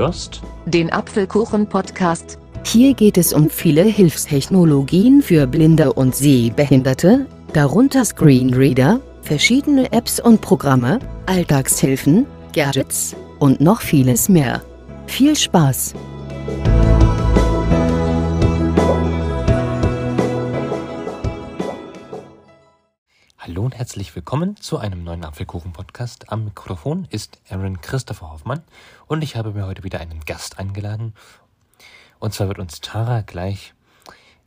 hörst den Apfelkuchen-Podcast. Hier geht es um viele Hilfstechnologien für Blinde und Sehbehinderte, darunter Screenreader, verschiedene Apps und Programme, Alltagshilfen, Gadgets und noch vieles mehr. Viel Spaß! Hallo und herzlich willkommen zu einem neuen Apfelkuchen-Podcast. Am Mikrofon ist Aaron Christopher Hoffmann und ich habe mir heute wieder einen Gast eingeladen. Und zwar wird uns Tara gleich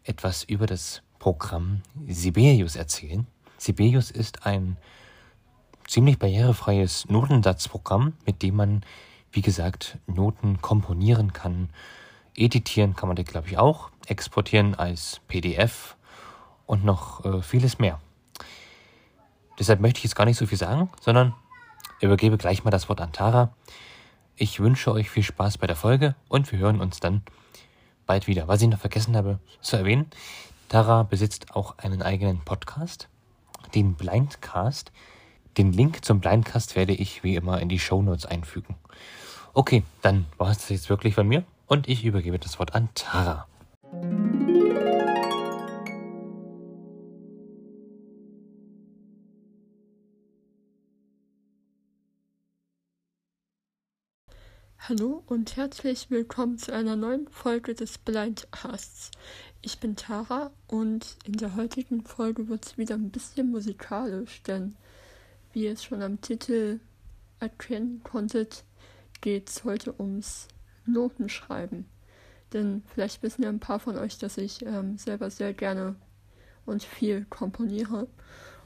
etwas über das Programm Sibelius erzählen. Sibelius ist ein ziemlich barrierefreies Notensatzprogramm, mit dem man, wie gesagt, Noten komponieren kann. Editieren kann man das, glaube ich, auch. Exportieren als PDF und noch äh, vieles mehr. Deshalb möchte ich jetzt gar nicht so viel sagen, sondern übergebe gleich mal das Wort an Tara. Ich wünsche euch viel Spaß bei der Folge und wir hören uns dann bald wieder. Was ich noch vergessen habe zu erwähnen, Tara besitzt auch einen eigenen Podcast, den Blindcast. Den Link zum Blindcast werde ich wie immer in die Show Notes einfügen. Okay, dann war es das jetzt wirklich von mir und ich übergebe das Wort an Tara. Hallo und herzlich willkommen zu einer neuen Folge des Blindcasts. Ich bin Tara und in der heutigen Folge wird es wieder ein bisschen musikalisch, denn wie ihr es schon am Titel erkennen konntet, geht es heute ums Notenschreiben. Denn vielleicht wissen ja ein paar von euch, dass ich ähm, selber sehr gerne und viel komponiere.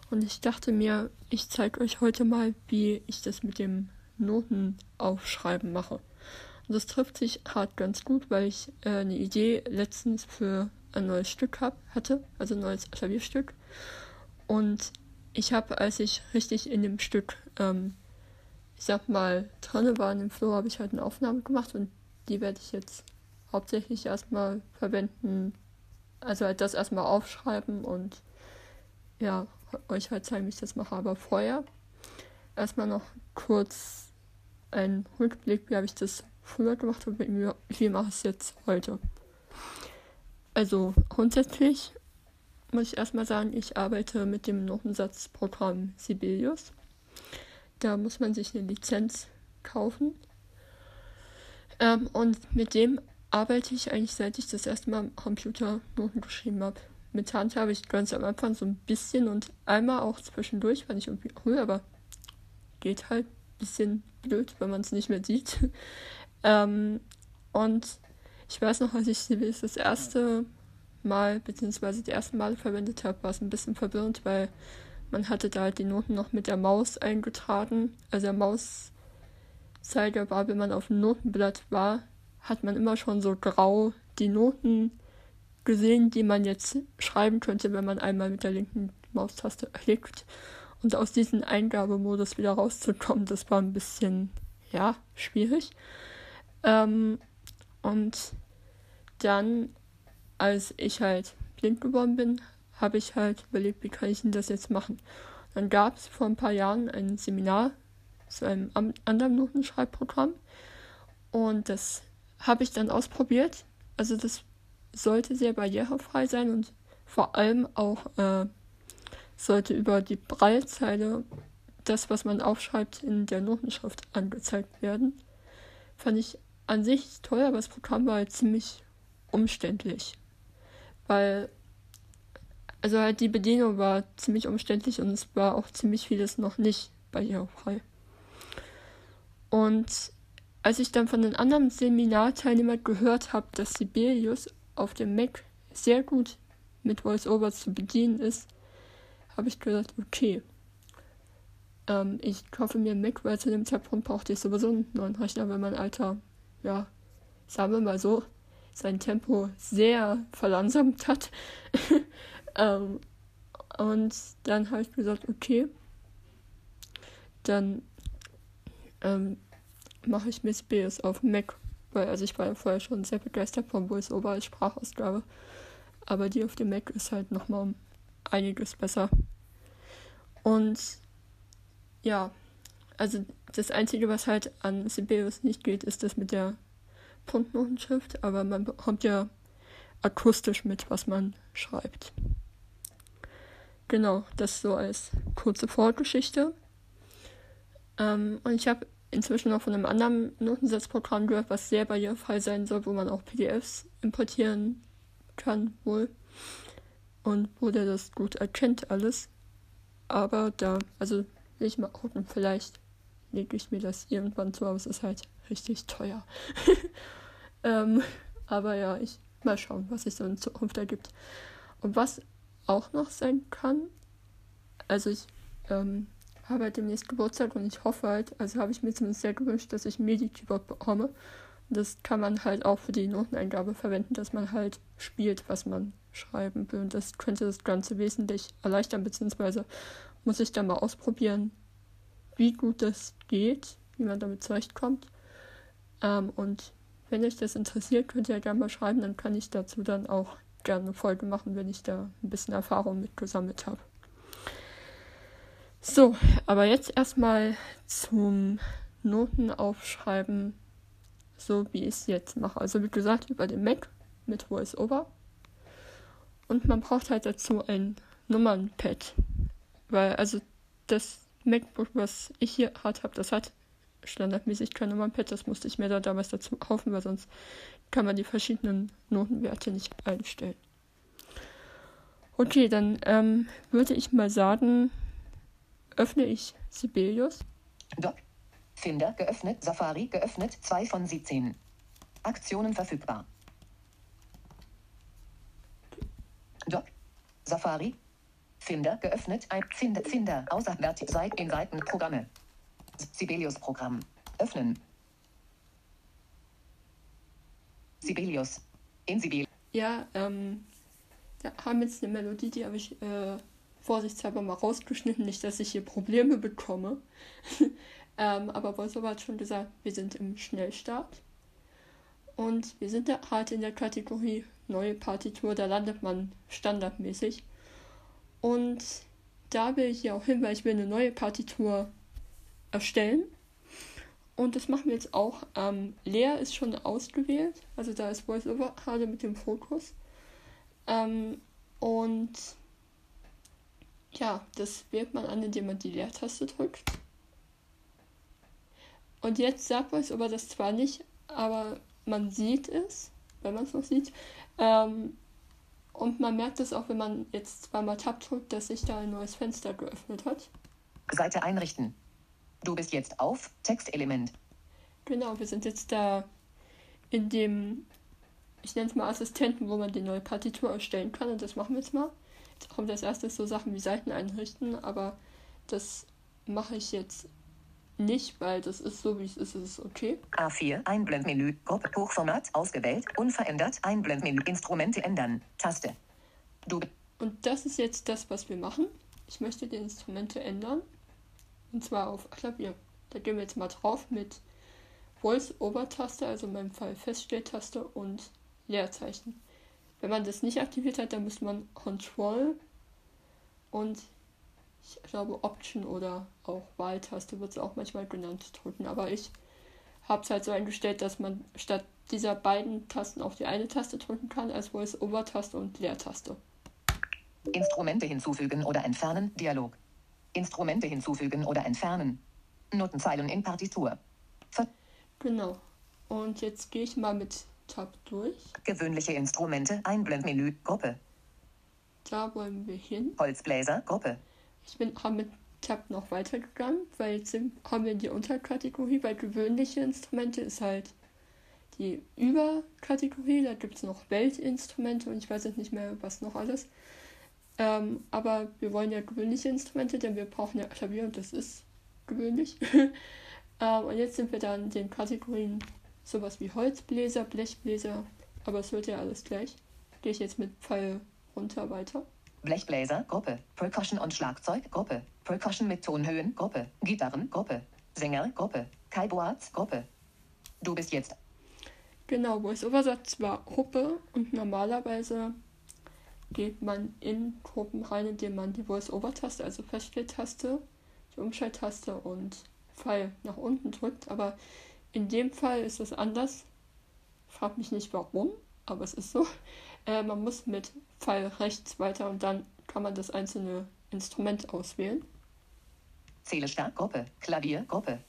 Und ich dachte mir, ich zeige euch heute mal, wie ich das mit dem Noten aufschreiben mache. Und das trifft sich hart ganz gut, weil ich äh, eine Idee letztens für ein neues Stück hab, hatte, also ein neues Klavierstück. Und ich habe, als ich richtig in dem Stück, ähm, ich sag mal, drinne war in dem Flow, habe ich halt eine Aufnahme gemacht und die werde ich jetzt hauptsächlich erstmal verwenden, also halt das erstmal aufschreiben und ja, euch halt zeigen, wie ich das mache. Aber vorher erstmal noch kurz ein Rückblick, wie habe ich das früher gemacht und wie, wie mache ich es jetzt heute. Also grundsätzlich muss ich erstmal sagen, ich arbeite mit dem Notensatzprogramm Sibelius. Da muss man sich eine Lizenz kaufen. Ähm, und mit dem arbeite ich eigentlich, seit ich das erste Mal am Computer Noten geschrieben habe. Mit Hand habe ich ganz am Anfang so ein bisschen und einmal auch zwischendurch, weil ich irgendwie cool, aber geht halt bisschen blöd, wenn man es nicht mehr sieht. Ähm, und ich weiß noch, als ich sie das erste Mal, beziehungsweise die ersten Male verwendet habe, war es ein bisschen verwirrend, weil man hatte da die Noten noch mit der Maus eingetragen. Also der Mauszeiger war, wenn man auf dem Notenblatt war, hat man immer schon so grau die Noten gesehen, die man jetzt schreiben könnte, wenn man einmal mit der linken Maustaste klickt. Und aus diesem Eingabemodus wieder rauszukommen, das war ein bisschen, ja, schwierig. Ähm, und dann, als ich halt blind geworden bin, habe ich halt überlegt, wie kann ich denn das jetzt machen. Dann gab es vor ein paar Jahren ein Seminar zu einem anderen Notenschreibprogramm und das habe ich dann ausprobiert. Also das sollte sehr barrierefrei sein und vor allem auch äh, sollte über die Breitzeile das, was man aufschreibt, in der Notenschrift angezeigt werden. Fand ich an sich toll, aber das Programm war halt ziemlich umständlich. Weil, also halt die Bedienung war ziemlich umständlich und es war auch ziemlich vieles noch nicht barrierefrei. Und als ich dann von den anderen Seminarteilnehmern gehört habe, dass Sibelius auf dem Mac sehr gut mit VoiceOver zu bedienen ist, habe ich gesagt, okay, ähm, ich kaufe mir einen Mac, weil zu dem Zeitpunkt brauchte ich sowieso einen neuen Rechner, weil mein Alter, ja, sagen wir mal so, sein Tempo sehr verlangsamt hat. ähm, und dann habe ich gesagt, okay, dann ähm, mache ich mir Space auf Mac, weil also ich war ja vorher schon sehr begeistert vom VoiceOver als Sprachausgabe, aber die auf dem Mac ist halt nochmal einiges besser. Und ja, also das Einzige, was halt an Sibelius nicht geht, ist das mit der Punktnotenschrift, aber man bekommt ja akustisch mit, was man schreibt. Genau, das so als kurze Vorgeschichte. Ähm, und ich habe inzwischen noch von einem anderen Notensetzprogramm gehört, was sehr barrierefrei sein soll, wo man auch PDFs importieren kann wohl. Und wo der das gut erkennt alles. Aber da, also will ich mal gucken, vielleicht lege ich mir das irgendwann zu, aber es ist halt richtig teuer. ähm, aber ja, ich mal schauen, was sich so in Zukunft ergibt. Und was auch noch sein kann, also ich ähm, habe halt demnächst Geburtstag und ich hoffe halt, also habe ich mir zumindest sehr gewünscht, dass ich MIDI-Keyboard bekomme. Und das kann man halt auch für die Noteneingabe verwenden, dass man halt spielt, was man schreiben will. Und das könnte das Ganze wesentlich erleichtern, beziehungsweise muss ich dann mal ausprobieren, wie gut das geht, wie man damit zurechtkommt. Ähm, und wenn euch das interessiert, könnt ihr gerne mal schreiben, dann kann ich dazu dann auch gerne eine Folge machen, wenn ich da ein bisschen Erfahrung mit gesammelt habe. So, aber jetzt erstmal zum Notenaufschreiben, so wie ich es jetzt mache. Also wie gesagt, über den Mac mit VoiceOver. Und man braucht halt dazu ein Nummernpad. Weil, also das MacBook, was ich hier hat, habe, das hat standardmäßig kein Nummernpad. Das musste ich mir da damals dazu kaufen, weil sonst kann man die verschiedenen Notenwerte nicht einstellen. Okay, dann ähm, würde ich mal sagen, öffne ich Sibelius. Doc. Finder geöffnet. Safari geöffnet. 2 von 17. Aktionen verfügbar. Doc. Safari. Finder geöffnet. Ein Finder. Finder. Außer Seit in Seiten Programme. Sibelius Programm. Öffnen. Sibelius. In Sibelius. Ja, ähm, da haben jetzt eine Melodie, die habe ich äh, vorsichtshalber mal rausgeschnitten, nicht, dass ich hier Probleme bekomme. ähm, aber Voiceover hat schon gesagt, wir sind im Schnellstart. Und wir sind halt in der Kategorie neue Partitur, da landet man standardmäßig. Und da will ich hier auch hin, weil ich will eine neue Partitur erstellen. Und das machen wir jetzt auch. Ähm, Leer ist schon ausgewählt, also da ist VoiceOver gerade mit dem Fokus. Ähm, und ja, das wählt man an, indem man die Leertaste drückt. Und jetzt sagt VoiceOver das zwar nicht, aber man sieht es, wenn man es noch sieht. Ähm, und man merkt es auch, wenn man jetzt zweimal Tab drückt, dass sich da ein neues Fenster geöffnet hat. Seite einrichten. Du bist jetzt auf Textelement. Genau, wir sind jetzt da in dem, ich nenne es mal Assistenten, wo man die neue Partitur erstellen kann. Und das machen wir jetzt mal. Jetzt kommt als erstes so Sachen wie Seiten einrichten, aber das mache ich jetzt nicht, weil das ist so, wie es ist, ist es okay. A4, Einblendmenü, Gruppe, Hochformat, ausgewählt, unverändert, Einblendmenü, Instrumente ändern, Taste. Du. Und das ist jetzt das, was wir machen. Ich möchte die Instrumente ändern. Und zwar auf Klavier. Da gehen wir jetzt mal drauf mit Voice-Over-Taste, also in meinem Fall Feststelltaste und Leerzeichen. Wenn man das nicht aktiviert hat, dann muss man Control und ich glaube Option oder auch Wahltaste wird es auch manchmal genannt drücken. Aber ich habe es halt so eingestellt, dass man statt dieser beiden Tasten auf die eine Taste drücken kann, als Voice-Over-Taste und Leertaste. Instrumente hinzufügen oder entfernen, Dialog. Instrumente hinzufügen oder entfernen. Notenzeilen in Partitur. Ver genau. Und jetzt gehe ich mal mit Tab durch. Gewöhnliche Instrumente, Einblendmenü, Gruppe. Da wollen wir hin. Holzbläser, Gruppe. Ich bin mit Tab noch weitergegangen, weil jetzt haben wir die Unterkategorie, weil gewöhnliche Instrumente ist halt die Überkategorie. Da gibt es noch Weltinstrumente und ich weiß jetzt nicht mehr, was noch alles. Ähm, aber wir wollen ja gewöhnliche Instrumente, denn wir brauchen ja Klavier und das ist gewöhnlich. ähm, und jetzt sind wir dann in den Kategorien sowas wie Holzbläser, Blechbläser, aber es wird ja alles gleich. Gehe ich jetzt mit Pfeil runter weiter. Blechbläser, Gruppe. Percussion und Schlagzeug, Gruppe. Percussion mit Tonhöhen, Gruppe. Gitarren, Gruppe. Sänger, Gruppe. Boaz, Gruppe. Du bist jetzt. Genau, Voice-Over sagt zwar Gruppe und normalerweise geht man in Gruppen rein, indem man die Voice-Over-Taste, also Feststelltaste, die Umschalttaste und Pfeil nach unten drückt. Aber in dem Fall ist es anders. frag mich nicht warum, aber es ist so. Äh, man muss mit Pfeil rechts weiter und dann kann man das einzelne Instrument auswählen. Zähle stark Gruppe, Klavier, Gruppe.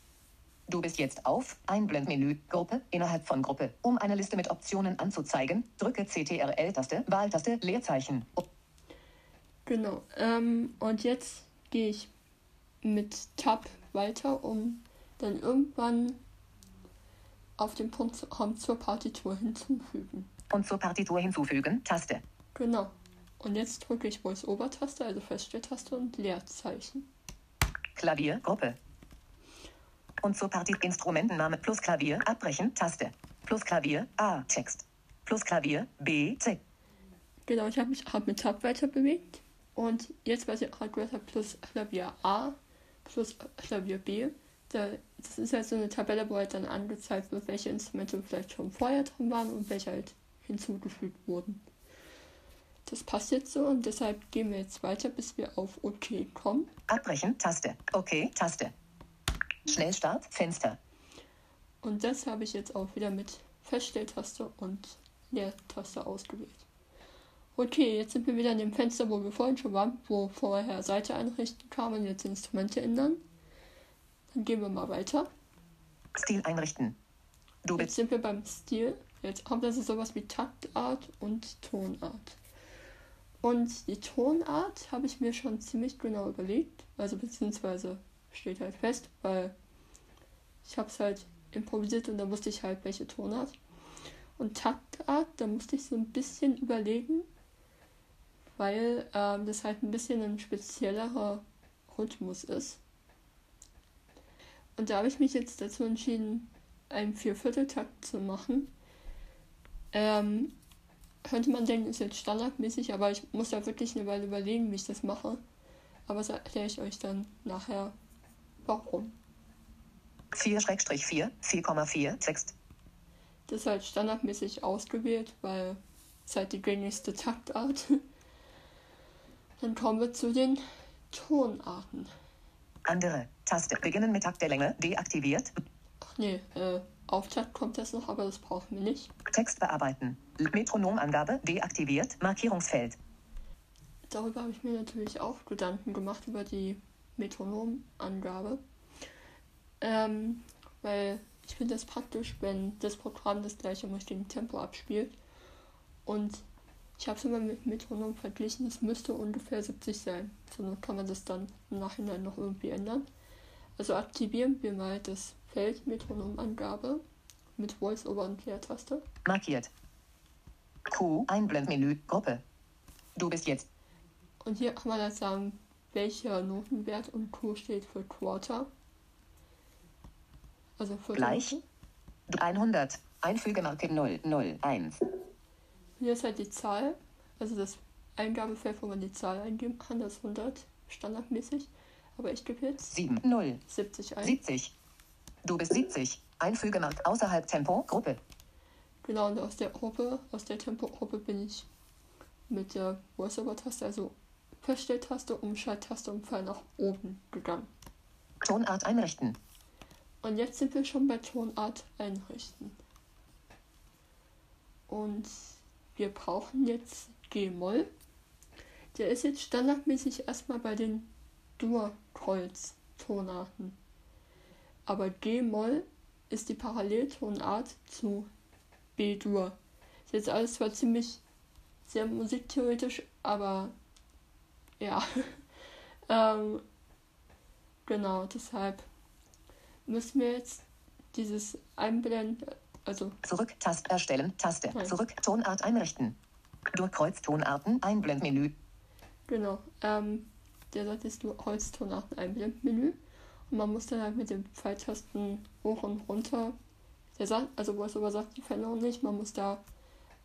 Du bist jetzt auf Einblendmenü, Gruppe, innerhalb von Gruppe. Um eine Liste mit Optionen anzuzeigen, drücke CTRL-Taste, Wahltaste, Leerzeichen. Genau. Ähm, und jetzt gehe ich mit Tab weiter, um dann irgendwann auf den Punkt zu kommen zur Partitur hinzufügen. Und zur Partitur hinzufügen, Taste. Genau. Und jetzt drücke ich Voice-Over-Taste, also Feststelltaste und Leerzeichen. Klavier, Gruppe. Und zur Partie Instrumentenname plus Klavier, abbrechen, Taste. Plus Klavier, A, Text. Plus Klavier, B, Z. Genau, ich habe mich hab mit Tab weiter bewegt. Und jetzt, was ich gerade gehört habe, plus Klavier A, plus Klavier B. Da, das ist halt so eine Tabelle, wo halt dann angezeigt wird, welche Instrumente vielleicht schon vorher drin waren und welche halt hinzugefügt wurden. Das passt jetzt so und deshalb gehen wir jetzt weiter, bis wir auf OK kommen. Abbrechen, Taste. Okay, Taste. Schnellstart, Fenster. Und das habe ich jetzt auch wieder mit Feststelltaste und Leertaste ausgewählt. Okay, jetzt sind wir wieder in dem Fenster, wo wir vorhin schon waren, wo vorher Seite einrichten kam und jetzt Instrumente ändern. Dann gehen wir mal weiter. Stil einrichten. Du Jetzt bist sind wir beim Stil. Jetzt kommt ist sowas wie Taktart und Tonart. Und die Tonart habe ich mir schon ziemlich genau überlegt. Also beziehungsweise steht halt fest, weil ich habe es halt improvisiert und da wusste ich halt, welche Tonart. Und Taktart, da musste ich so ein bisschen überlegen, weil ähm, das halt ein bisschen ein speziellerer Rhythmus ist. Und da habe ich mich jetzt dazu entschieden, einen Viervierteltakt zu machen. Ähm, könnte man denken, ist jetzt standardmäßig, aber ich muss da wirklich eine Weile überlegen, wie ich das mache. Aber das erkläre ich euch dann nachher, warum. 4-4, 4,4, Text. Das ist halt standardmäßig ausgewählt, weil es halt die gängigste Taktart. Dann kommen wir zu den Tonarten. Andere, Taste. Beginnen mit Takt der Länge, deaktiviert. Ach nee, äh, Auftakt kommt das noch, aber das brauchen wir nicht. Text bearbeiten. Metronomangabe, deaktiviert. Markierungsfeld. Darüber habe ich mir natürlich auch Gedanken gemacht, über die Metronomangabe. Ähm, weil ich finde das praktisch, wenn das Programm das gleiche im richtigen Tempo abspielt. Und ich habe es immer mit Metronom verglichen, es müsste ungefähr 70 sein. So kann man das dann im Nachhinein noch irgendwie ändern. Also aktivieren wir mal das Feld Metronomangabe mit Voice-Over und Leertaste. Markiert. Q, Einblendmenü, Gruppe. Du bist jetzt Und hier kann man dann sagen, welcher Notenwert und Q steht für Quarter. Also für Gleich. 100. Einfügemarke 001. Hier ist halt die Zahl, also das Eingabefeld, wo man die Zahl eingeben kann, das ist 100 standardmäßig. Aber ich gebe jetzt 7, 0, 70 ein. 70. Du bist 70. Einfügemarke außerhalb Tempo, Gruppe. Genau, und aus der Gruppe, aus der Tempo-Gruppe bin ich mit der Voice-Over-Taste, also Feststelltaste, Umschalttaste und Pfeil nach oben gegangen. Tonart einrichten. Und jetzt sind wir schon bei Tonart einrichten. Und wir brauchen jetzt G-Moll. Der ist jetzt standardmäßig erstmal bei den Dur-Kreuz-Tonarten. Aber G-Moll ist die Paralleltonart zu B-Dur. Ist jetzt alles zwar ziemlich sehr musiktheoretisch, aber ja. ähm, genau, deshalb müssen wir jetzt dieses Einblenden, also Zurück, Taste erstellen, Taste. Nein. Zurück, Tonart einrichten. Durchkreuz Tonarten, Einblendmenü. genau, ähm, der sagt jetzt nur Holztonarten Einblendmenü und man muss dann halt mit den Pfeiltasten hoch und runter, der sagt, also wo es aber sagt die Veränderung nicht, man muss da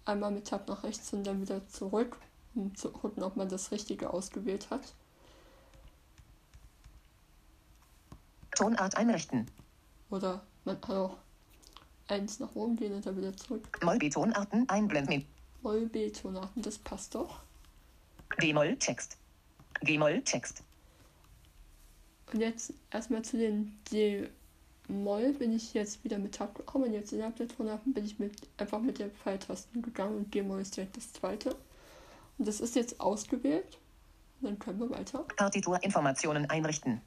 einmal mit Tab nach rechts und dann wieder zurück, um zu gucken, ob man das Richtige ausgewählt hat. Tonart einrichten. Oder man kann auch eins nach oben gehen und dann wieder zurück. Moll-B-Tonarten, Einblendmenü. Moll B-Tonarten, das passt doch. D-Moll, Text. Und jetzt erstmal zu den D Moll bin ich jetzt wieder mit Tab gekommen. Und jetzt innerhalb der Tonarten bin ich mit, einfach mit der Pfeiltasten gegangen und G-Moll ist direkt das zweite. Und das ist jetzt ausgewählt. Dann können wir weiter. Partiturinformationen einrichten.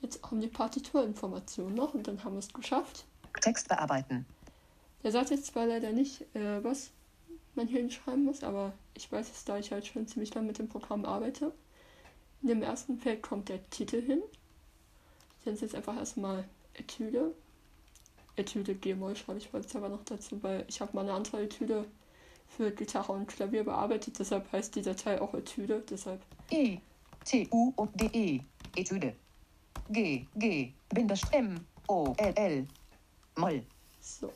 Jetzt haben die Partiturinformationen noch und dann haben wir es geschafft. Text bearbeiten. Der sagt jetzt zwar leider nicht, äh, was man hier hinschreiben muss, aber ich weiß es, da ich halt schon ziemlich lange mit dem Programm arbeite. In dem ersten Feld kommt der Titel hin. Ich nenne es jetzt einfach erstmal Etüde. Etüde G-Moll schreibe ich jetzt aber noch dazu, weil ich habe mal eine andere Etüde für Gitarre und Klavier bearbeitet, deshalb heißt die Datei auch Etüde, deshalb E. T. U. O. D. E. Etüde. G. G. Bindestrich M. O. L. L. Moll. so.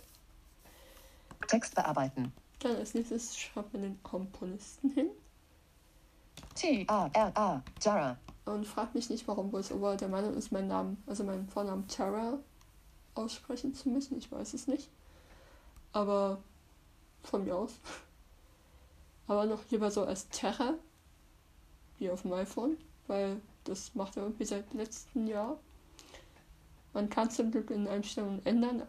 Text bearbeiten. Dann als nächstes schreibt man den Komponisten hin T. A. R. A. Jara. und fragt mich nicht, warum VoiceOver der Meinung ist, meinen Namen, also meinen Vornamen Tara aussprechen zu müssen. Ich weiß es nicht. Aber von mir aus. Aber noch lieber so als Terra, wie auf dem iPhone, weil das macht er irgendwie seit letztem Jahr. Man kann es zum Glück in Einstellungen ändern,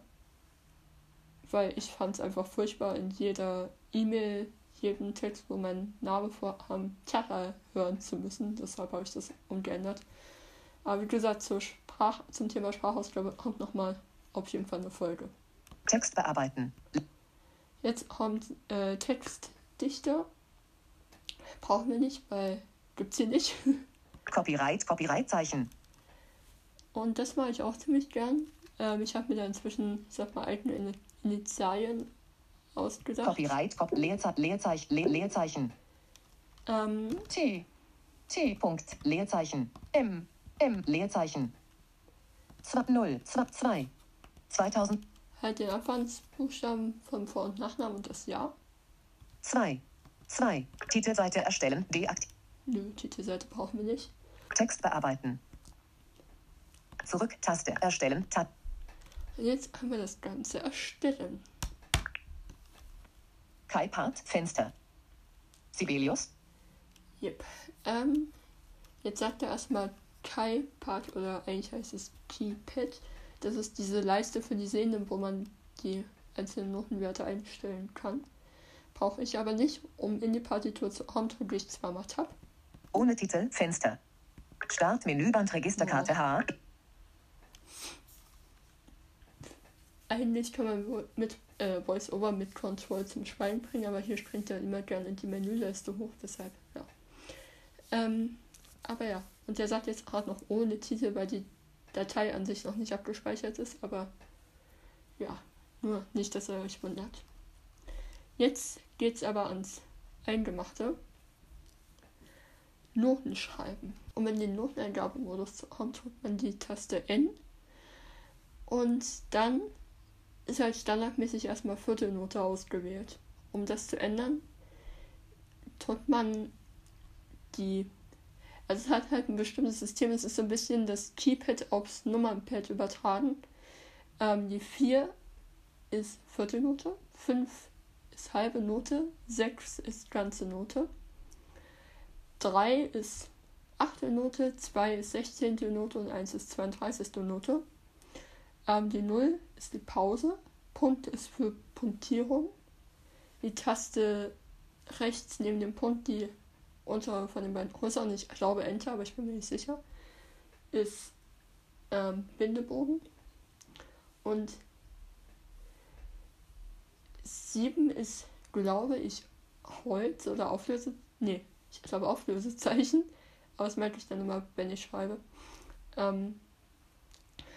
weil ich fand es einfach furchtbar in jeder E-Mail, jedem Text, wo mein Name vorkam, Terra hören zu müssen. Deshalb habe ich das umgeändert. Aber wie gesagt, zur Sprach zum Thema Sprachausgabe kommt nochmal auf jeden Fall eine Folge. Text bearbeiten. Jetzt kommt äh, Textdichter. Brauchen wir nicht, weil gibt's hier nicht. Copyright. Copyright-Zeichen. Und das mache ich auch ziemlich gern. Ähm, ich habe mir da inzwischen, ich sag mal, eigene Ini- Initialien ausgedacht. Copyright. Cop Leerzeichen. Leerzeichen. Le Leerzeichen. Ähm, T. T. Punkt. Leerzeichen. M. M. Leerzeichen. 0. 2. 2000. halt den Anfangsbuchstaben von Vor- und Nachnamen und das Jahr. 2. 2. Titelseite erstellen. Deaktivieren. Nö, Titelseite brauchen wir nicht. Text bearbeiten. Zurück. Taste. Erstellen. Tab. Jetzt können wir das Ganze erstellen. Kai Part. Fenster. Sibelius. Yep. Ähm, jetzt sagt er erstmal Kai-Part oder eigentlich heißt es Keypad. Das ist diese Leiste für die Sehenden, wo man die einzelnen Notenwerte einstellen kann. Brauche ich aber nicht, um in die Partitur zu kommen, drücke ich zweimal Tab. Ohne Titel. Fenster. Start. Menüband. Registerkarte H. Eigentlich kann man mit äh, VoiceOver mit Control zum Schweigen bringen, aber hier springt er immer gerne in die Menüleiste hoch, deshalb, ja. Ähm, aber ja, und der sagt jetzt gerade noch ohne Titel, weil die Datei an sich noch nicht abgespeichert ist, aber ja, nur nicht, dass er euch wundert. Jetzt geht's aber ans Eingemachte. Noten schreiben. Um in den Noteneingabemodus zu kommen, drückt man die Taste N und dann ist halt standardmäßig erstmal Viertelnote ausgewählt. Um das zu ändern, drückt man die. Also es hat halt ein bestimmtes System, es ist so ein bisschen das Keypad aufs Nummernpad übertragen. Ähm, die 4 ist Viertelnote, 5 ist halbe Note, 6 ist ganze Note, 3 ist Achtelnote, 2 ist 16. Note und 1 ist 32. Note. Ähm, die 0 ist die Pause. Punkt ist für Punktierung. Die Taste rechts neben dem Punkt, die untere von den beiden größeren, ich glaube Enter, aber ich bin mir nicht sicher, ist ähm, Bindebogen. Und 7 ist, glaube ich, Holz oder Auflöse. Nee, ich glaube Auflösezeichen. Aber das merke ich dann immer, wenn ich schreibe. Ähm,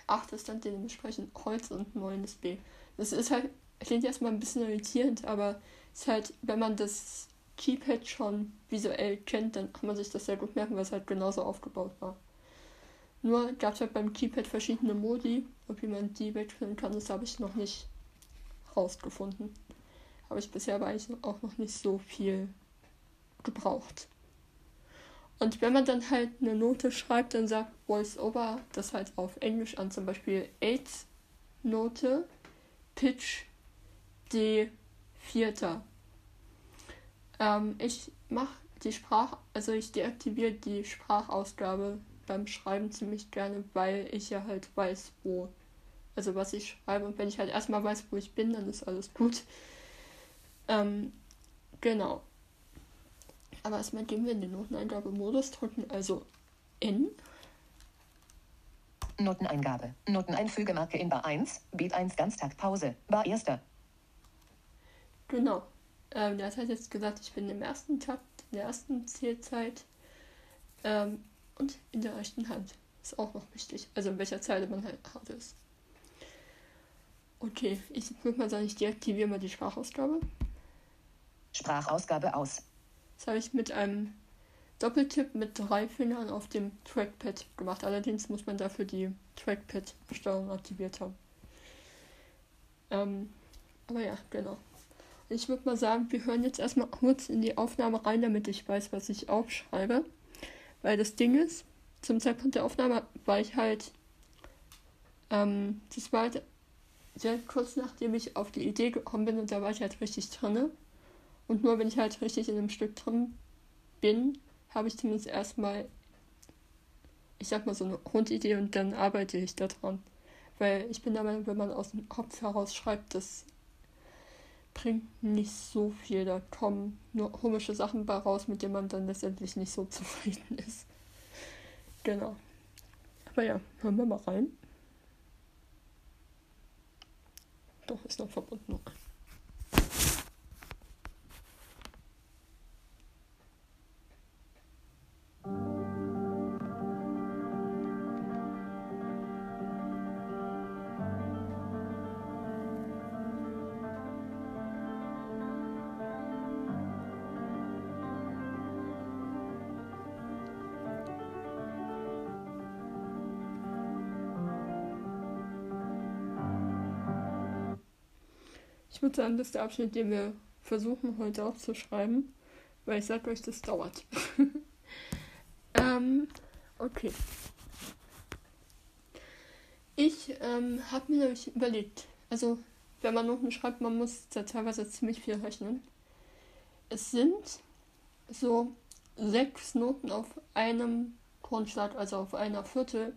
8 ist dann dementsprechend Holz und 9 ist B. Das ist halt, klingt erstmal ein bisschen irritierend, aber ist halt, wenn man das Keypad schon visuell kennt, dann kann man sich das sehr gut merken, weil es halt genauso aufgebaut war. Nur gab es halt beim Keypad verschiedene Modi wie man die wechseln kann, das habe ich noch nicht rausgefunden. Habe ich bisher aber eigentlich auch noch nicht so viel gebraucht. Und wenn man dann halt eine Note schreibt, dann sagt VoiceOver das halt auf Englisch an, zum Beispiel 8 Note, Pitch, D, Vierter. Ähm, ich mache die Sprach, also ich deaktiviere die Sprachausgabe beim Schreiben ziemlich gerne, weil ich ja halt weiß, wo Also was ich schreibe. Und wenn ich halt erstmal weiß, wo ich bin, dann ist alles gut. Ähm, genau. Aber erstmal gehen wir in den Noteneingabemodus, drücken also N. Noteneingabe. Noteneinfügemarke in Bar 1, Beat 1 Ganztag Pause, Bar 1. Genau. Ähm, das hat jetzt gesagt, ich bin im ersten Takt, in der ersten Zählzeit ähm, und in der rechten Hand. Ist auch noch wichtig. Also in welcher Zeile man halt hart ist. Okay, ich würde mal sagen, ich deaktiviere mal die Sprachausgabe. Sprachausgabe aus. Das habe ich mit einem Doppeltipp mit drei Fingern auf dem Trackpad gemacht. Allerdings muss man dafür die Trackpad-Steuerung aktiviert haben. Ähm, aber ja, genau. Ich würde mal sagen, wir hören jetzt erstmal kurz in die Aufnahme rein, damit ich weiß, was ich aufschreibe. Weil das Ding ist, zum Zeitpunkt der Aufnahme war ich halt, ähm, das war halt sehr kurz nachdem ich auf die Idee gekommen bin und da war ich halt richtig drinne. Und nur wenn ich halt richtig in einem Stück drin bin, habe ich zumindest erstmal, ich sag mal, so eine Grundidee und dann arbeite ich daran. Weil ich bin der Meinung, wenn man aus dem Kopf heraus schreibt, das bringt nicht so viel. Da kommen nur komische Sachen bei raus, mit denen man dann letztendlich nicht so zufrieden ist. Genau. Aber ja, hören wir mal rein. Doch, ist noch verbunden. Würde ist der Abschnitt, den wir versuchen heute aufzuschreiben, weil ich sage euch, das dauert. ähm, okay. Ich ähm, habe mir nämlich überlegt, also wenn man Noten schreibt, man muss da teilweise ziemlich viel rechnen. Es sind so sechs Noten auf einem Grundschlag, also auf einer Viertel.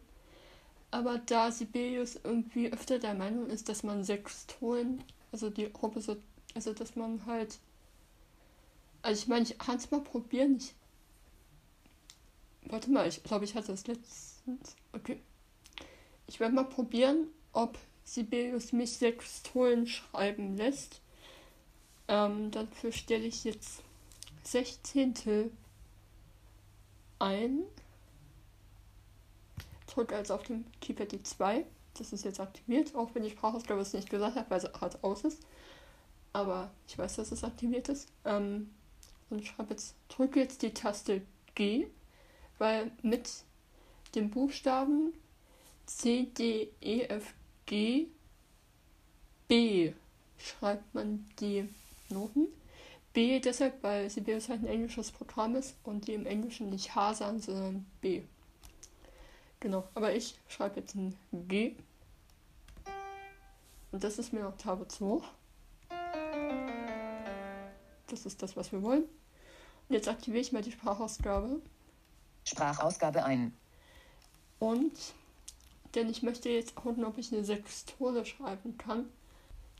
Aber da Sibelius irgendwie öfter der Meinung ist, dass man sechs Tonen also die so, also dass man halt, also ich meine, ich kann es mal probieren. Ich, warte mal, ich glaube, ich hatte das letztens. Okay. Ich werde mal probieren, ob Sibelius mich sechs Tonen schreiben lässt. Ähm, dafür stelle ich jetzt Sechzehntel ein. Drücke also auf dem Keypad die 2. Das ist jetzt aktiviert, auch wenn die Sprachausgabe es nicht gesagt hat, weil es hart aus ist. Aber ich weiß, dass es aktiviert ist. Ähm, und schreibe jetzt, drücke jetzt die Taste G, weil mit dem Buchstaben C, D, E, F, G, B schreibt man die Noten. B deshalb, weil Sibelius halt ein englisches Programm ist und die im Englischen nicht H sagen, sondern B. Genau, aber ich schreibe jetzt ein G. Und das ist mir Oktave zu hoch. Das ist das, was wir wollen. Und jetzt aktiviere ich mal die Sprachausgabe. Sprachausgabe ein. Und, denn ich möchte jetzt gucken, ob ich eine Sextole schreiben kann.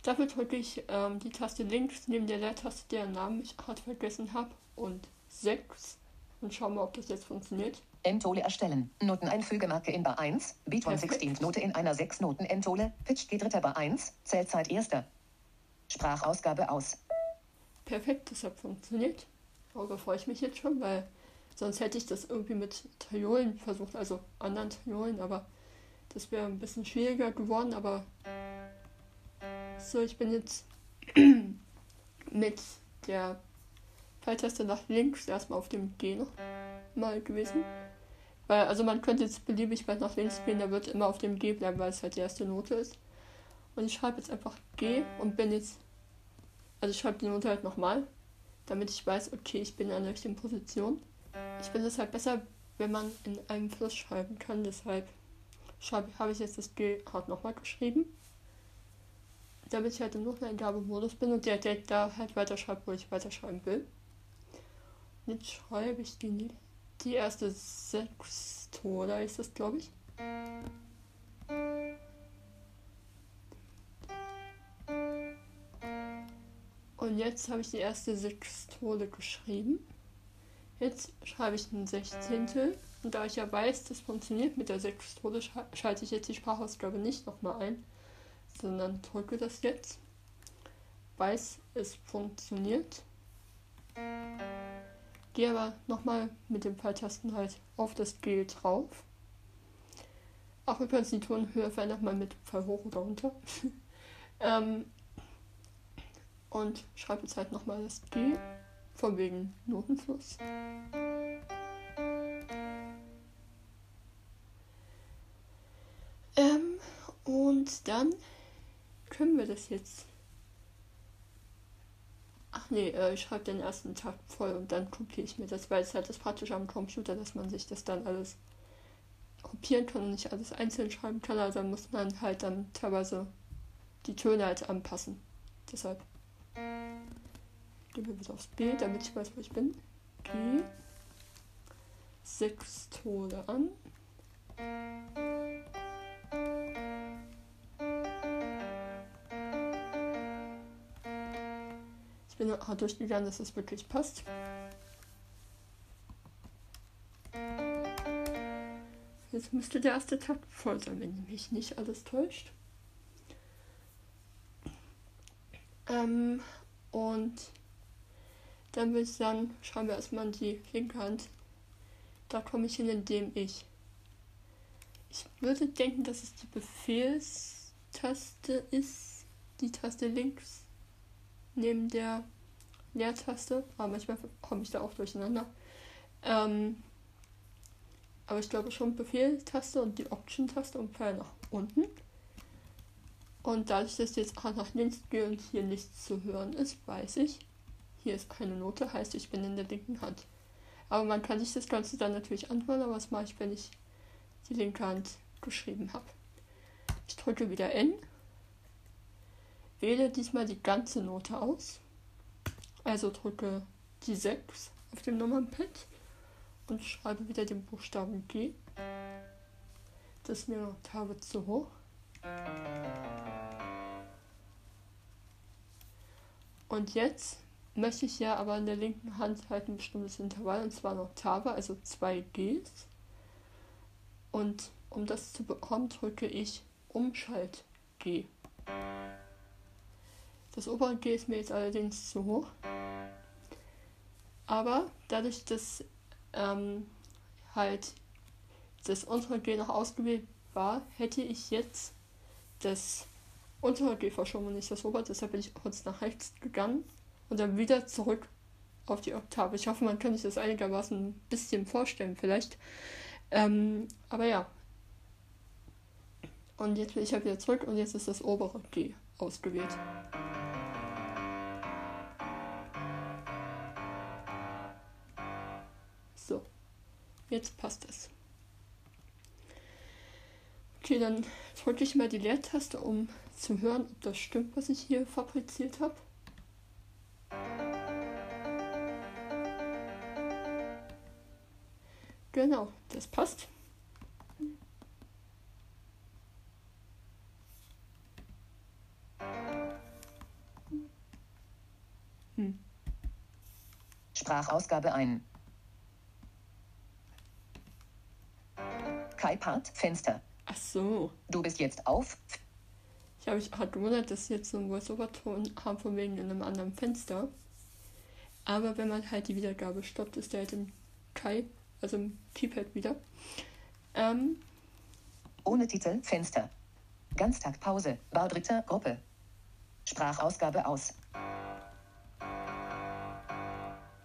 Dafür drücke ich ähm, die Taste links neben der Leertaste, deren Namen ich gerade vergessen habe, und 6 und schauen mal, ob das jetzt funktioniert. Endtole erstellen. Noteneinfügemarke in Bar 1. Beat 1 Perfekt. 16 Note in einer 6 Noten Endtole. Pitch G dritter Bar 1. Zählzeit erster. Sprachausgabe aus. Perfekt, das hat funktioniert. Darüber freue ich mich jetzt schon, weil sonst hätte ich das irgendwie mit Triolen versucht, also anderen Triolen, aber das wäre ein bisschen schwieriger geworden, aber so, ich bin jetzt mit der Pfeiltaste nach links erstmal auf dem G noch mal gewesen. Weil, also man könnte jetzt beliebig weit nach links gehen, da wird immer auf dem G bleiben, weil es halt die erste Note ist. Und ich schreibe jetzt einfach G und bin jetzt, also ich schreibe die Note halt nochmal, damit ich weiß, okay, ich bin an der richtigen Position. Ich finde es halt besser, wenn man in einem Fluss schreiben kann, deshalb habe ich jetzt das G halt nochmal geschrieben. Damit ich halt im Noteneingabemodus bin und der, der da halt weiterschreibt, wo ich weiterschreiben will. Und jetzt schreibe ich die, die erste Sextoder ist das, glaube ich. Und jetzt habe ich die erste Sextole geschrieben. Jetzt schreibe ich ein Sechzehntel. Und da ich ja weiß, das funktioniert mit der Sextole, schalte ich jetzt die Sprachausgabe nicht nochmal ein, sondern drücke das jetzt. Weiß, es funktioniert. Gehe aber nochmal mit dem Pfeiltasten halt auf das G drauf. Auch übrigens die Tonhöhe verändert man mit Pfeil hoch oder runter. ähm, und schreibe jetzt halt nochmal das G, von wegen Notenfluss. Ähm, und dann können wir das jetzt. Ach nee, äh, ich schreibe den ersten Tag voll und dann kopiere ich mir das, weil es halt das praktisch am Computer, dass man sich das dann alles kopieren kann und nicht alles einzeln schreiben kann. Also muss man halt dann teilweise die Töne halt anpassen. Deshalb gehen wir wieder aufs B, damit ich weiß, wo ich bin. G. Sechs Tone an. Ich bin auch durchgegangen, dass es wirklich passt. Jetzt müsste der erste Takt voll sein, wenn mich nicht alles täuscht. Ähm, und dann würde ich sagen, schauen wir erstmal an die linke Hand. Da komme ich hin, indem ich. Ich würde denken, dass es die Befehlstaste ist. Die Taste links neben der Leertaste. Aber manchmal komme ich da auch durcheinander. Ähm, aber ich glaube schon Befehltaste und die Option-Taste und Pfeil nach unten. Und dadurch, dass jetzt auch nach links gehe und hier nichts zu hören ist, weiß ich, hier ist keine Note, heißt ich bin in der linken Hand. Aber man kann sich das Ganze dann natürlich anhören, aber was mache ich, wenn ich die linke Hand geschrieben habe? Ich drücke wieder N, wähle diesmal die ganze Note aus, also drücke die 6 auf dem Nummernpad und schreibe wieder den Buchstaben G. Das ist mir eine Oktave zu hoch. Und jetzt möchte ich ja aber in der linken Hand halt ein bestimmtes Intervall, und zwar eine Oktave, also zwei Gs. Und um das zu bekommen, drücke ich Umschalt G. Das obere G ist mir jetzt allerdings zu hoch. Aber dadurch, dass ähm, halt das untere G noch ausgewählt war, hätte ich jetzt das untere G verschoben und nicht das obere. Deshalb bin ich kurz nach rechts gegangen und dann wieder zurück auf die Oktave. Ich hoffe, man kann sich das einigermaßen ein bisschen vorstellen, vielleicht. Ähm, aber ja. Und jetzt bin ich halt wieder zurück und jetzt ist das obere G ausgewählt. Jetzt passt es. Okay, dann drücke ich mal die Leertaste, um zu hören, ob das stimmt, was ich hier fabriziert habe. Genau, das passt. Hm. Sprachausgabe ein. Kai Part, Fenster. Ach so. Du bist jetzt auf. Ich habe mich halt gewundert, dass jetzt so einen Voice-Over-Ton haben von wegen in einem anderen Fenster. Aber wenn man halt die Wiedergabe stoppt, ist der halt im Kai, also im Keypad wieder. Ähm, Ohne Titel, Fenster. Ganztag Pause, Bar dritter Gruppe. Sprachausgabe aus.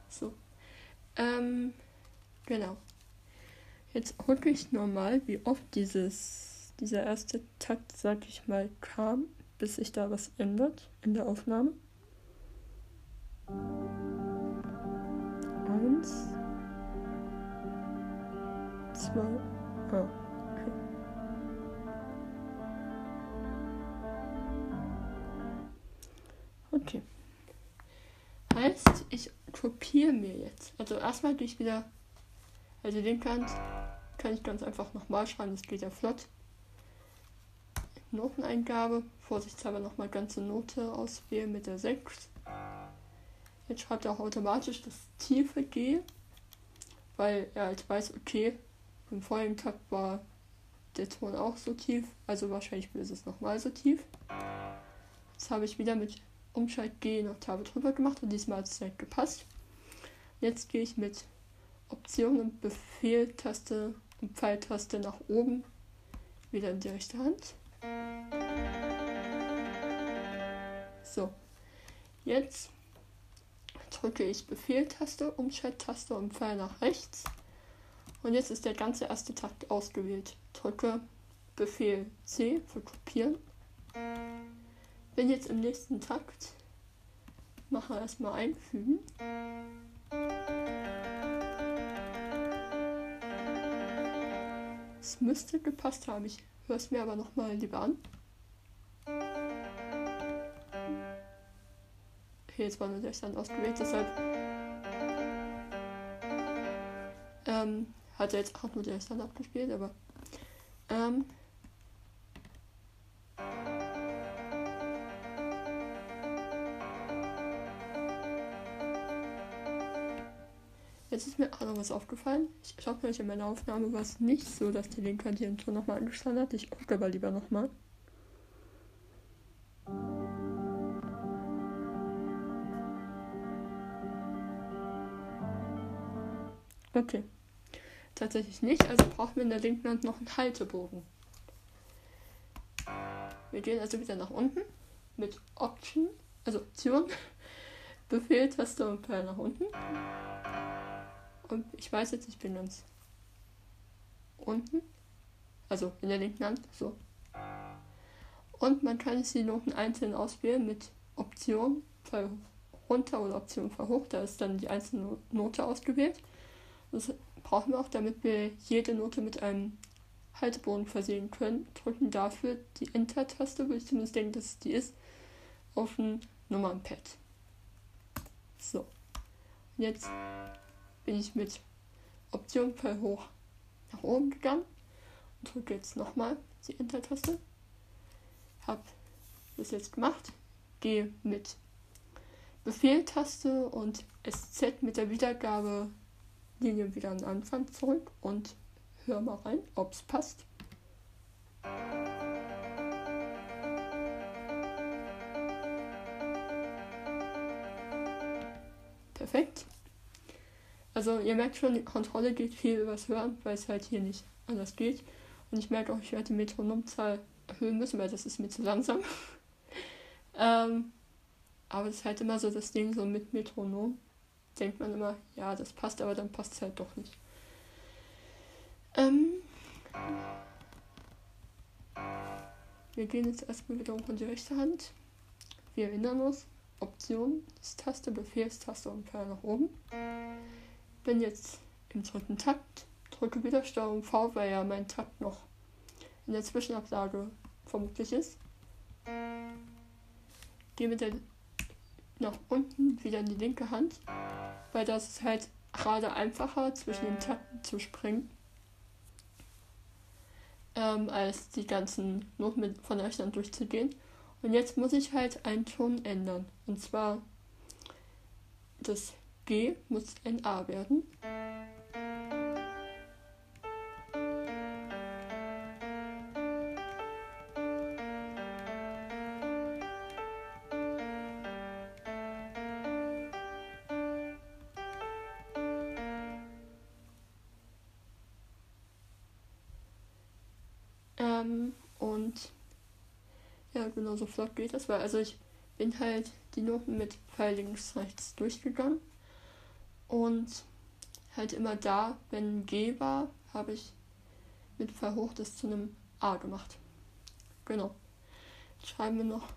so. Ähm, genau. Jetzt gucke ich normal, wie oft dieses, dieser erste Takt, sag ich mal, kam, bis sich da was ändert in der Aufnahme. Eins. Zwei. Ah, okay. Okay. Heißt, ich kopiere mir jetzt. Also erstmal ich wieder, also den Kant kann ich ganz einfach nochmal schreiben, das geht ja flott. Noteneingabe, vorsichtshalber nochmal ganze Note auswählen mit der 6. Jetzt schreibt er auch automatisch das tiefe G, weil er halt weiß, okay, im vorigen Takt war der Ton auch so tief, also wahrscheinlich ist es nochmal so tief. Jetzt habe ich wieder mit Umschalt G eine Oktave drüber gemacht und diesmal hat es halt gepasst. Jetzt gehe ich mit Option und Befehl-Taste und Pfeiltaste nach oben wieder in die rechte Hand. So, jetzt drücke ich Befehl-Taste, Umschalttaste und Pfeil nach rechts. Und jetzt ist der ganze erste Takt ausgewählt. Drücke Befehl C für Kopieren. Bin jetzt im nächsten Takt. Mache erstmal einfügen. Es müsste gepasst haben. Ich höre es mir aber nochmal lieber an. Okay, jetzt war nur der Stand ausgewählt, deshalb ähm, hat er jetzt auch nur der Stand abgespielt, aber ähm, Noch was aufgefallen. Ich glaube, in meiner Aufnahme war es nicht so, dass die linke Hand hier im Ton nochmal angeschlagen hat. Ich gucke aber lieber nochmal. Okay. Tatsächlich nicht, also brauchen wir in der linken Hand noch einen Haltebogen. Wir gehen also wieder nach unten mit Option, also Option, Befehl, Taste und Pfeil nach unten. Ich weiß jetzt, ich bin ganz unten. Also in der linken Hand, so. Und man kann jetzt die Noten einzeln auswählen mit Option runter oder Option hoch. Da ist dann die einzelne Note ausgewählt. Das brauchen wir auch, damit wir jede Note mit einem Halteboden versehen können. Drücken dafür die Enter-Taste, wo ich zumindest denke, dass es die ist, auf ein Nummernpad. So. Und jetzt bin ich mit Option Pfeil hoch nach oben gegangen und drücke jetzt nochmal die Enter-Taste. Habe das jetzt gemacht. Gehe mit Befehl-Taste und SZ mit der Wiedergabe Linie wieder an den Anfang zurück und hör mal rein, ob es passt. Perfekt. Also ihr merkt schon, die Kontrolle geht viel übers Hören, weil es halt hier nicht anders geht. Und ich merke auch, ich werde die Metronomzahl erhöhen müssen, weil das ist mir zu langsam. ähm, aber es ist halt immer so das Ding so mit Metronom. Denkt man immer, ja, das passt, aber dann passt es halt doch nicht. Ähm, wir gehen jetzt erstmal wieder hoch in die rechte Hand. Wir erinnern uns, Option, Taste, Befehlstaste und Pfeil nach oben bin jetzt im dritten Takt, drücke wieder Steuerung V, weil ja mein Takt noch in der Zwischenablage vermutlich ist. Gehe mit der nach unten wieder in die linke Hand, weil das ist halt gerade einfacher zwischen den Takten zu springen, ähm, als die ganzen Noten von rechten Hand durchzugehen. Und jetzt muss ich halt einen Ton ändern. Und zwar das G muss ein A werden. Ähm, und ja, genau so flott geht das, weil also ich bin halt die Noten mit Pfeil links rechts durchgegangen und halt immer da, wenn G war, habe ich mit verhocht das zu einem A gemacht. Genau. Jetzt schreiben wir noch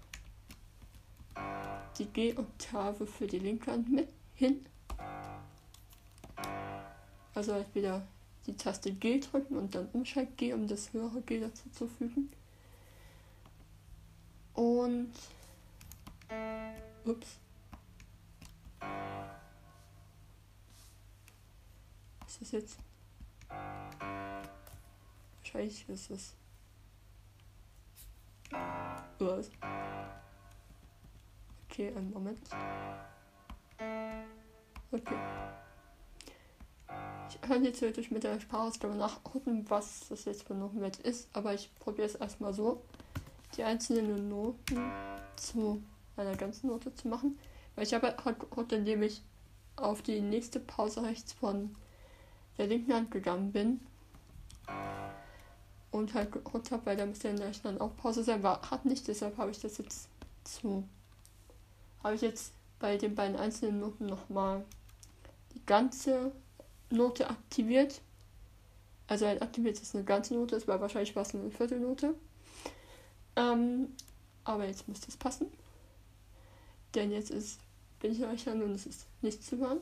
die G-Oktave für die linke Hand mit hin. Also halt wieder die Taste G drücken und dann Umschalt G, um das höhere G dazu zu fügen. Und ups. Ist jetzt? Wahrscheinlich ist es. Was? Okay, einen Moment. Okay. Ich kann jetzt natürlich mit der Sprachausgabe nachgucken, was das jetzt für Notenwert ist, aber ich probiere es erstmal so, die einzelnen Noten zu einer ganzen Note zu machen. Weil ich habe halt geguckt, indem ich auf die nächste Pause rechts von der linken Hand gegangen bin und halt geguckt habe, weil da müsste in der rechten Hand auch Pause sein, war, hat nicht, deshalb habe ich das jetzt zu, habe ich jetzt bei den beiden einzelnen Noten nochmal die ganze Note aktiviert. Also ein aktiviert ist eine ganze Note, es war wahrscheinlich fast eine Viertelnote. Ähm, aber jetzt müsste es passen. Denn jetzt ist, bin ich rechnen und es ist nicht zu hören.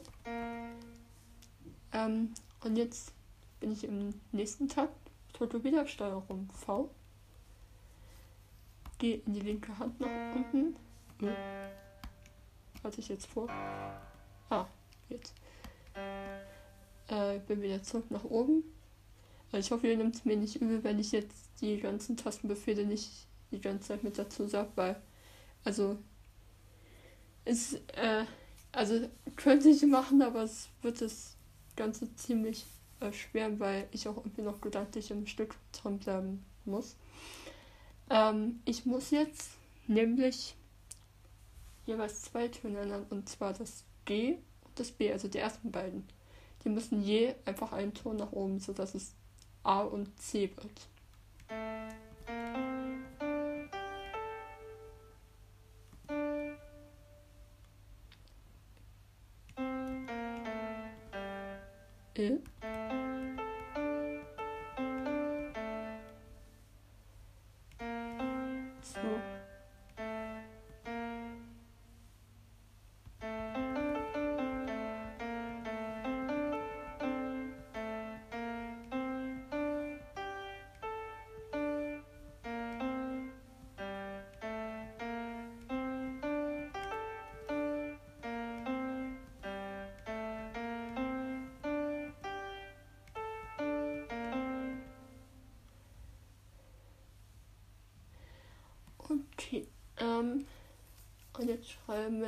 Ähm, und jetzt bin ich im nächsten Takt. Drücke wieder Steuerung V. Gehe in die linke Hand nach unten. Hm. Hatte ich jetzt vor? Ah, jetzt. Äh, bin wieder zurück nach oben. Also ich hoffe, ihr nehmt es mir nicht übel, wenn ich jetzt die ganzen Tastenbefehle nicht die ganze Zeit mit dazu sage, weil, also, es, äh, also könnte ich machen, aber es wird das Ganze ziemlich erschweren, weil ich auch irgendwie noch gedanklich im Stück dran bleiben muss. Ähm, ich muss jetzt nämlich jeweils zwei Töne ändern, und zwar das G und das B, also die ersten beiden. Die müssen je einfach einen Ton nach oben, sodass es A und C wird.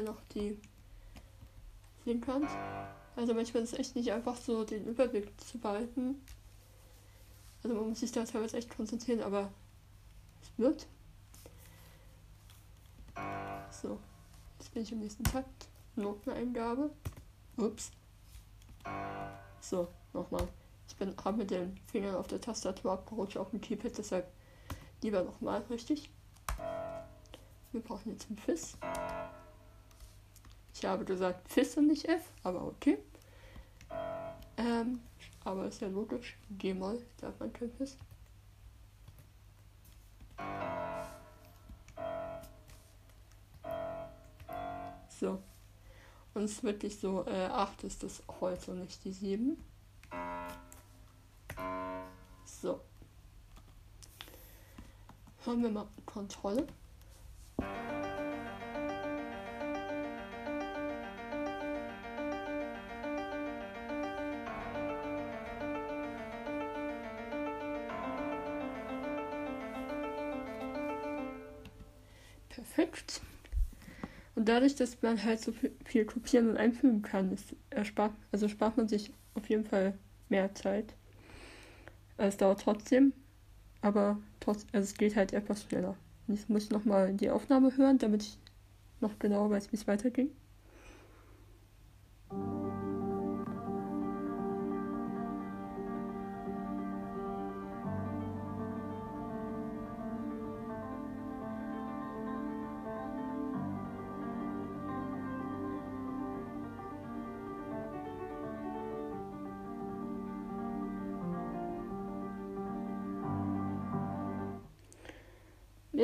Noch die Linkhand. Also manchmal ist es echt nicht einfach so, den Überblick zu behalten. Also man muss sich da teilweise echt konzentrieren, aber es wird. So, jetzt bin ich im nächsten Takt. Noteneingabe. Ups. So, nochmal. Ich bin habe mit den Fingern auf der Tastatur abgerutscht auf dem Keypad, deshalb lieber nochmal richtig. Wir brauchen jetzt ein Fis. Ich habe gesagt Fis und nicht F, aber okay. Ähm, aber ist ja logisch. G-Moll darf man kein Fis. So. Und es ist wirklich so, äh, 8 ist das Holz und nicht die 7. So. Hören wir mal Kontrolle. Dadurch, dass man halt so viel kopieren und einfügen kann, ist erspart, also spart man sich auf jeden Fall mehr Zeit. Es dauert trotzdem, aber trotzdem, also es geht halt etwas schneller. Und jetzt muss ich nochmal die Aufnahme hören, damit ich noch genauer weiß, wie es weiterging.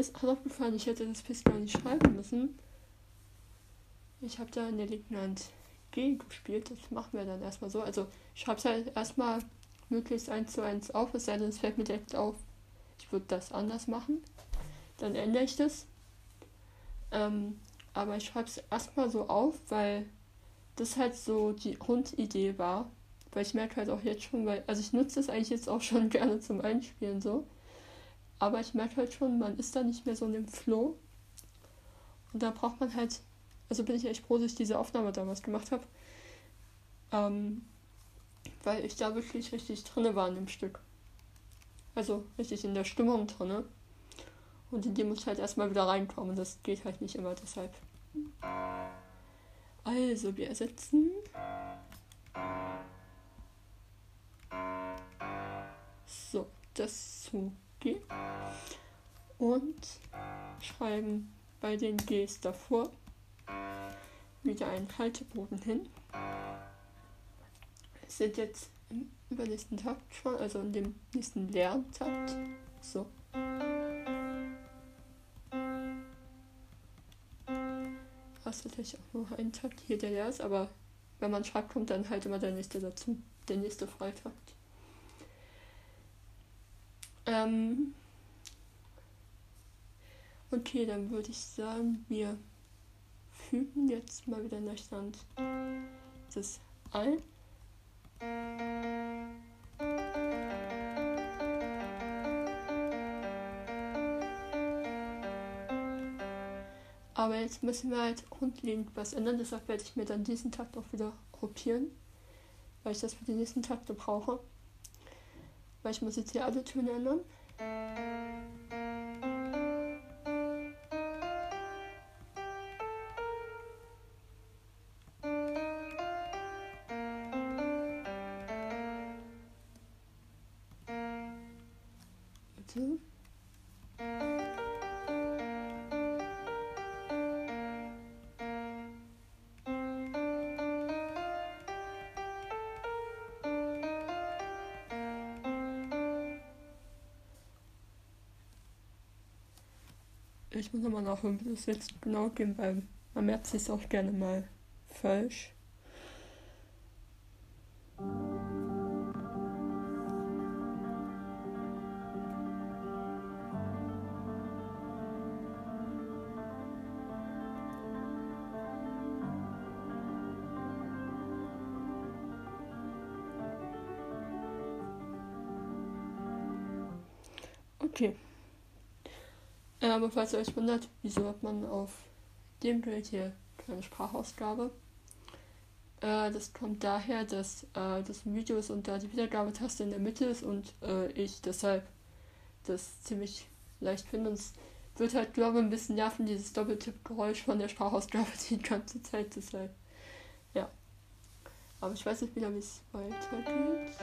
Ist auch aufgefallen, ich hätte das Piss gar nicht schreiben müssen. Ich habe da in der linken Hand G gespielt. Das machen wir dann erstmal so. Also ich schreibe es halt erstmal möglichst eins zu eins auf, es sei denn, es fällt mir direkt auf. Ich würde das anders machen. Dann ändere ich das. Ähm, aber ich schreibe es erstmal so auf, weil das halt so die Grundidee war. Weil ich merke halt auch jetzt schon, weil, also ich nutze das eigentlich jetzt auch schon gerne zum Einspielen so. Aber ich merke halt schon, man ist da nicht mehr so in dem Flow. Und da braucht man halt also bin ich echt froh, dass ich diese Aufnahme damals gemacht habe. Ähm, weil ich da wirklich richtig drinne war in dem Stück. Also richtig in der Stimmung drinne. Und in die muss halt erstmal wieder reinkommen. Das geht halt nicht immer deshalb. Also, wir ersetzen. So, das zu G. Und schreiben bei den Gs davor wieder einen Halteboden hin. Es sind jetzt im übernächsten Takt schon, also in dem nächsten Lerntakt. So. Was natürlich auch nur ein Takt hier der leer ist, aber wenn man schreibt, kommt dann halt immer der nächste dazu. Der nächste Freitakt. Ähm okay, dann würde ich sagen, wir fügen jetzt mal wieder in der Stand das ein. Aber jetzt müssen wir halt grundlegend was ändern, deshalb werde ich mir dann diesen Takt auch wieder gruppieren, weil ich das für die nächsten Takte brauche. Weil ich muss jetzt hier alle Töne ändern. Muss nochmal nachhören, wie das jetzt genau geht, weil man merkt sich auch gerne mal falsch. Aber falls ihr euch wundert, wieso hat man auf dem Bild hier keine Sprachausgabe? Äh, das kommt daher, dass äh, das Video ist und da die Wiedergabetaste in der Mitte ist und äh, ich deshalb das ziemlich leicht finde. Und es wird halt, glaube ich, ein bisschen nerven, dieses Doppeltipp-Geräusch von der Sprachausgabe die ganze Zeit. Deshalb, ja. Aber ich weiß nicht wieder, wie es weitergeht.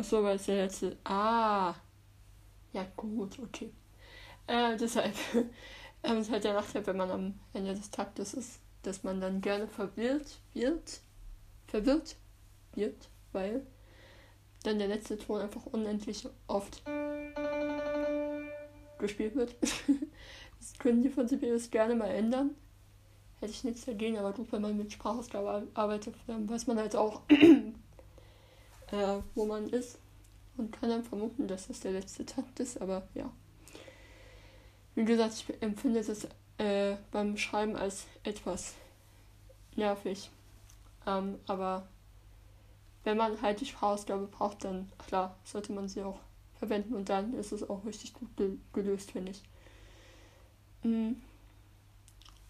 Achso, weil es der letzte. Ah. Ja, gut, okay. Äh, deshalb. ähm, es ist halt der Nachteil, wenn man am Ende des Taktes ist, dass man dann gerne verwirrt wird. Verwirrt wird, weil dann der letzte Ton einfach unendlich oft gespielt wird. das können die von CPUs gerne mal ändern. Hätte ich nichts dagegen, aber gut, wenn man mit Sprachausgabe arbeitet, dann weiß man halt auch, äh, wo man ist und kann dann vermuten, dass das der letzte Takt ist, aber ja. Wie gesagt, ich empfinde das äh, beim Schreiben als etwas nervig. Ähm, aber wenn man halt die Sprachausgabe braucht, dann klar, sollte man sie auch verwenden und dann ist es auch richtig gut gelöst, finde ich. Mm.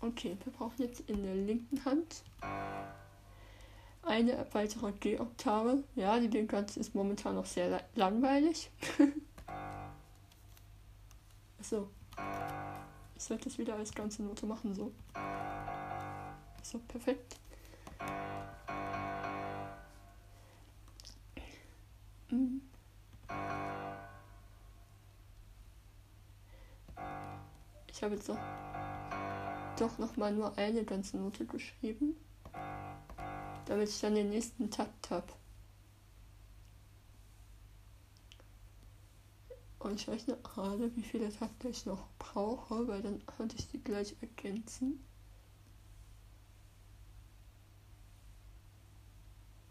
Okay, wir brauchen jetzt in der linken Hand eine weitere G-Oktave. Ja, die Hand ist momentan noch sehr langweilig. so. Ich sollte das wieder als ganze Note machen, so. So, perfekt. Mhm. Ich habe jetzt doch, doch noch mal nur eine ganze Note geschrieben, damit ich dann den nächsten Takt habe. Und ich rechne gerade, wie viele Takte ich noch brauche, weil dann könnte ich die gleich ergänzen.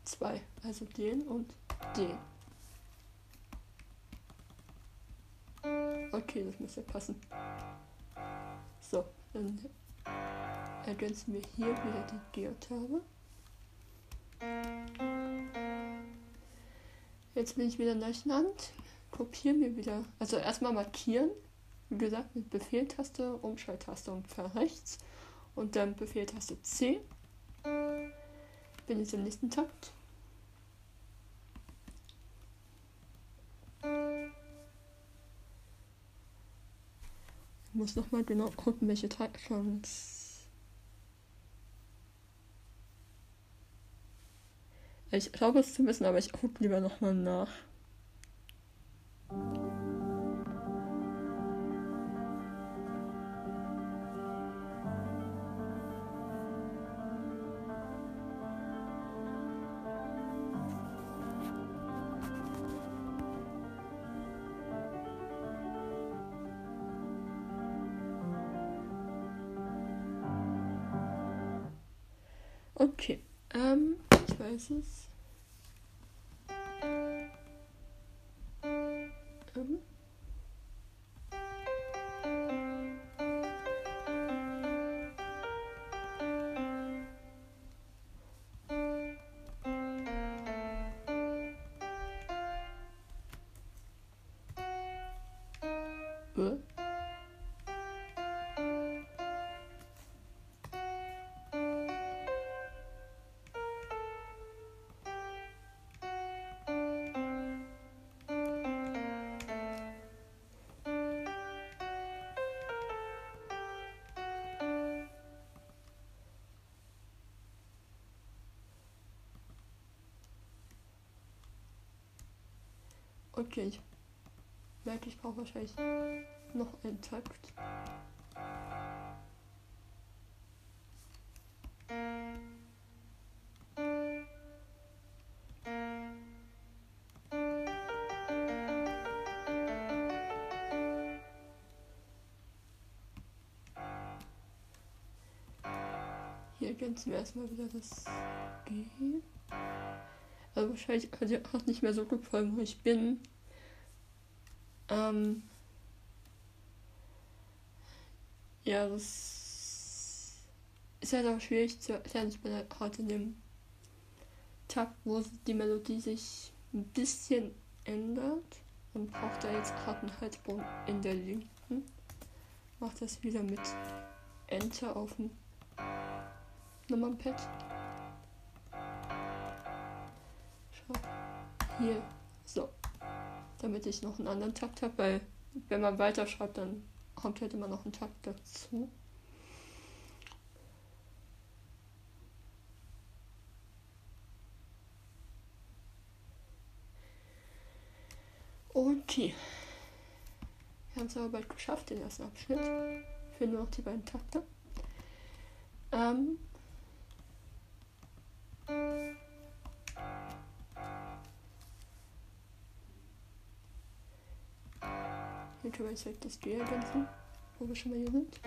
Zwei, also den und den. Okay, das muss ja passen. So, dann ergänzen wir hier wieder die G-Oktave. Jetzt bin ich wieder in Deutschland. Kopieren wir wieder. Also erstmal markieren. Wie gesagt, mit Befehltaste, Umschalttaste und Pfeil rechts. Und dann Befehltaste C. Bin jetzt im nächsten Takt. Ich muss nochmal genau gucken, welche Taktions. Ich glaube es zu wissen, aber ich gucke lieber nochmal nach. Ich Okay, ich merke, ich brauche wahrscheinlich noch einen Takt. Hier ergänzen wir erstmal wieder das G. Also wahrscheinlich ihr auch nicht mehr so gut folgen, wo ich bin. Ähm ja, das ist halt auch schwierig zu erklären. Ich bin halt gerade in dem Takt, wo die Melodie sich ein bisschen ändert und braucht da jetzt gerade einen Halsbogen in der linken. Macht das wieder mit Enter auf dem Nummernpad. Hier. So. Damit ich noch einen anderen Takt habe, weil wenn man weiterschreibt, dann kommt halt immer noch ein Takt dazu. Okay. Wir haben es aber bald geschafft, den ersten Abschnitt. Fehlen nur noch die beiden Takte. Ähm, wir jetzt halt das G ergänzen, wo wir schon mal hier sind.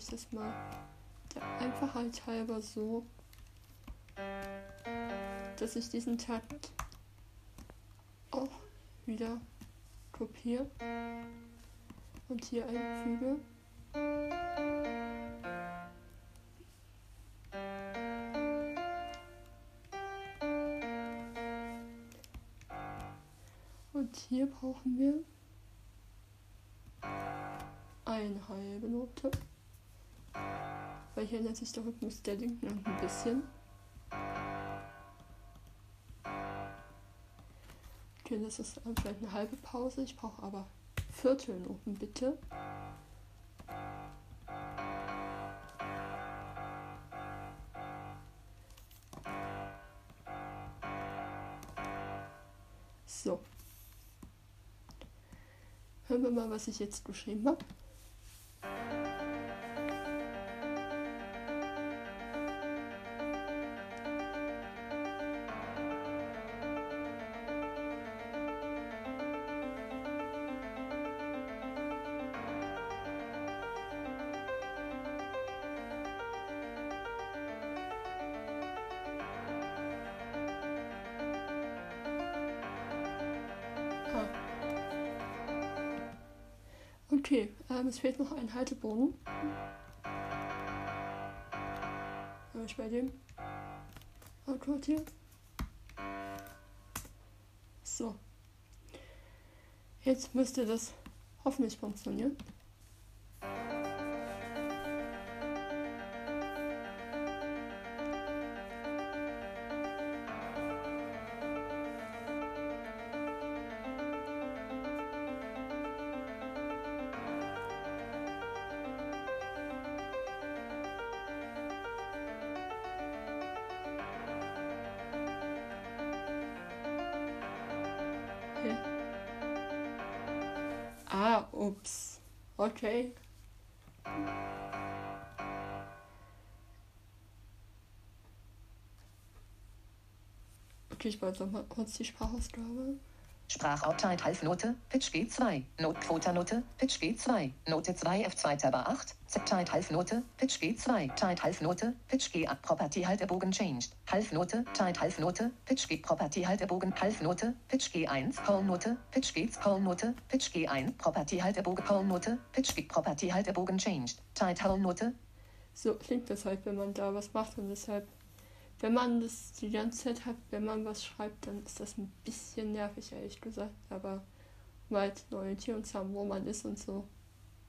Ich das mal der Einfachheit halber so, dass ich diesen Takt auch wieder kopiere und hier einfüge. Und hier brauchen wir eine halbe Note. Weil hier nennt sich der Rhythmus der linken und ein bisschen. Okay, das ist vielleicht eine halbe Pause. Ich brauche aber Viertelnoten bitte. So. Hören wir mal, was ich jetzt geschrieben habe. Es fehlt noch ein Halteboden. Habe ich bei dem Akkord hier. So. Jetzt müsste das hoffentlich funktionieren. Okay. Okay, ich wollte noch mal kurz die Sprachausgabe. Sprachaufteil Halfnote, Pitch G2, Notquoternote, Pitch G2, Note 2 F2 Tab 8, Zeit Halfnote, Pitch G2, Zeit Halfnote, Pitch G Up Property Haltebogen Changed, Halfnote, Zeit Halfnote, Pitch G Property Haltebogen. Halfnote, Pitch G1 Callnote, Pitch G Callnote, Pitch G1 Property Haltebogen. Callnote, Pitch G Property Haltebogen Changed, Zeit Hallnote, So klingt das halt, wenn man da was macht und deshalb, wenn man das die ganze Zeit hat, wenn man was schreibt, dann ist das ein bisschen nervig, ehrlich gesagt. Aber um halt eine Orientierung zu haben, wo man ist und so,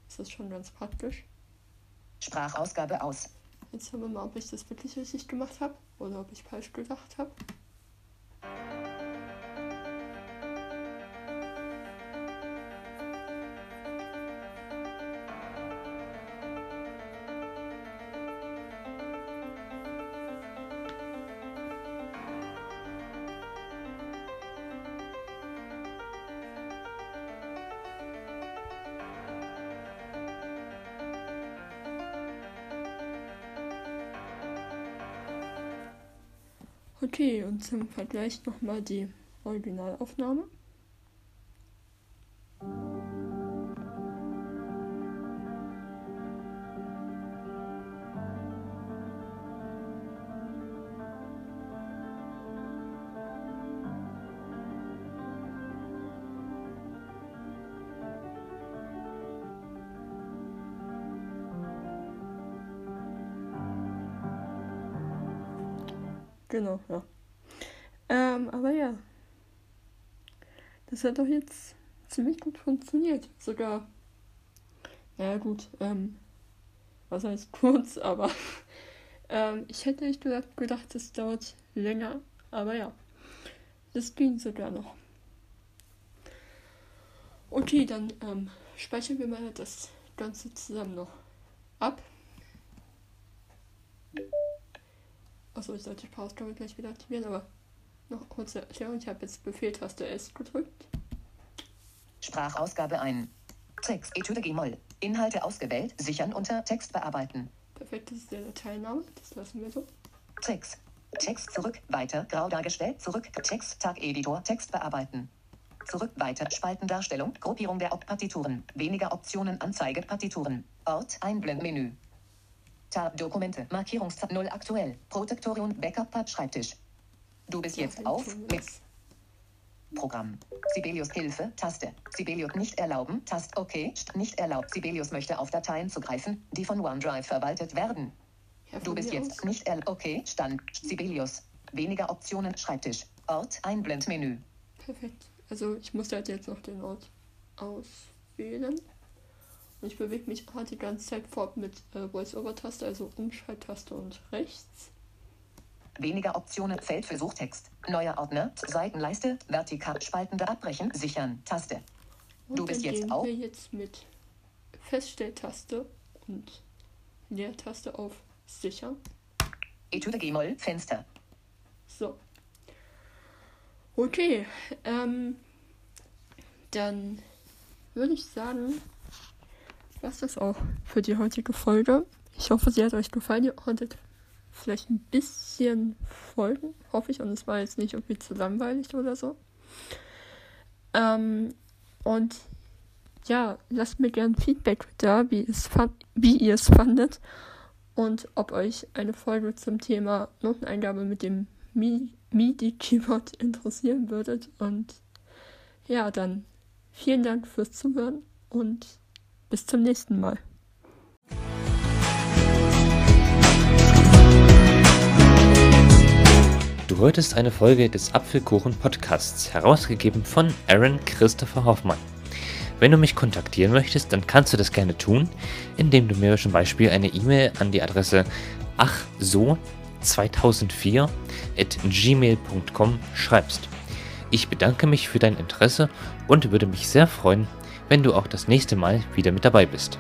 ist das schon ganz praktisch. Sprachausgabe aus. Jetzt hören wir mal, ob ich das wirklich richtig gemacht habe oder ob ich falsch gedacht habe. Okay, und zum Vergleich nochmal die Originalaufnahme. Genau, ja. Ähm, aber ja. Das hat doch jetzt ziemlich gut funktioniert. Sogar, naja gut, ähm, was heißt kurz, aber ähm, ich hätte nicht gedacht, es dauert länger. Aber ja, das ging sogar noch. Okay, dann ähm, speichern wir mal das Ganze zusammen noch ab. Achso, ich sollte die Pause glaube ich gleich wieder aktivieren, aber noch kurze Erklärung. Ich habe jetzt Befehltaste S gedrückt. Sprachausgabe ein. Text Etüde G-Moll. Inhalte ausgewählt, sichern unter Text bearbeiten. Perfekt, das ist der Dateiname. Das lassen wir so. Text. Text zurück, weiter, grau dargestellt, zurück, Text, Tag Editor, Text bearbeiten. Zurück, weiter, Spaltendarstellung, Gruppierung der Partituren, weniger Optionen, Anzeige, Partituren, Ort, Einblendmenü. Tab Dokumente. Markierungstab 0 aktuell. Protektorium Backup Pad Schreibtisch. Du bist jetzt auf mit Programm. Sibelius Hilfe, Taste. Sibelius nicht erlauben, Taste. Okay, nicht erlaubt. Sibelius möchte auf Dateien zugreifen, die von OneDrive verwaltet werden. Ja, Du bist jetzt aus. nicht erlaubt. Okay, Stand. Sibelius. Weniger Optionen, Schreibtisch. Ort, Einblendmenü. Perfekt. Also ich muss halt jetzt noch den Ort auswählen. Und ich bewege mich gerade die ganze Zeit fort mit äh, Voice-Over-Taste, also Umschalttaste und rechts. Weniger Optionen, Feld für Suchtext. Neuer Ordner, Seitenleiste, vertikal spaltende Abbrechen, sichern, Taste. Und Du bist dann jetzt auf- wir jetzt mit Feststelltaste und Leertaste auf Sichern. Etüde Gmol, Fenster. So. Okay, ähm, dann würde ich sagen, das auch für die heutige Folge. Ich hoffe, sie hat euch gefallen. Ihr konntet vielleicht ein bisschen folgen, hoffe ich. Und es war jetzt nicht irgendwie zu langweilig oder so. Ähm, und ja, lasst mir gern Feedback da, wie, es wie ihr es fandet und ob euch eine Folge zum Thema Noteneingabe mit dem Mi- MIDI-Keyboard interessieren würdet. Und ja, dann vielen Dank fürs Zuhören und bis zum nächsten Mal. Du hörtest eine Folge des Apfelkuchen Podcasts, herausgegeben von Aaron Christopher Hoffmann. Wenn du mich kontaktieren möchtest, dann kannst du das gerne tun, indem du mir zum Beispiel eine E-Mail an die Adresse achso2004 at gmail.com schreibst. Ich bedanke mich für dein Interesse und würde mich sehr freuen, wenn du auch das nächste Mal wieder mit dabei bist.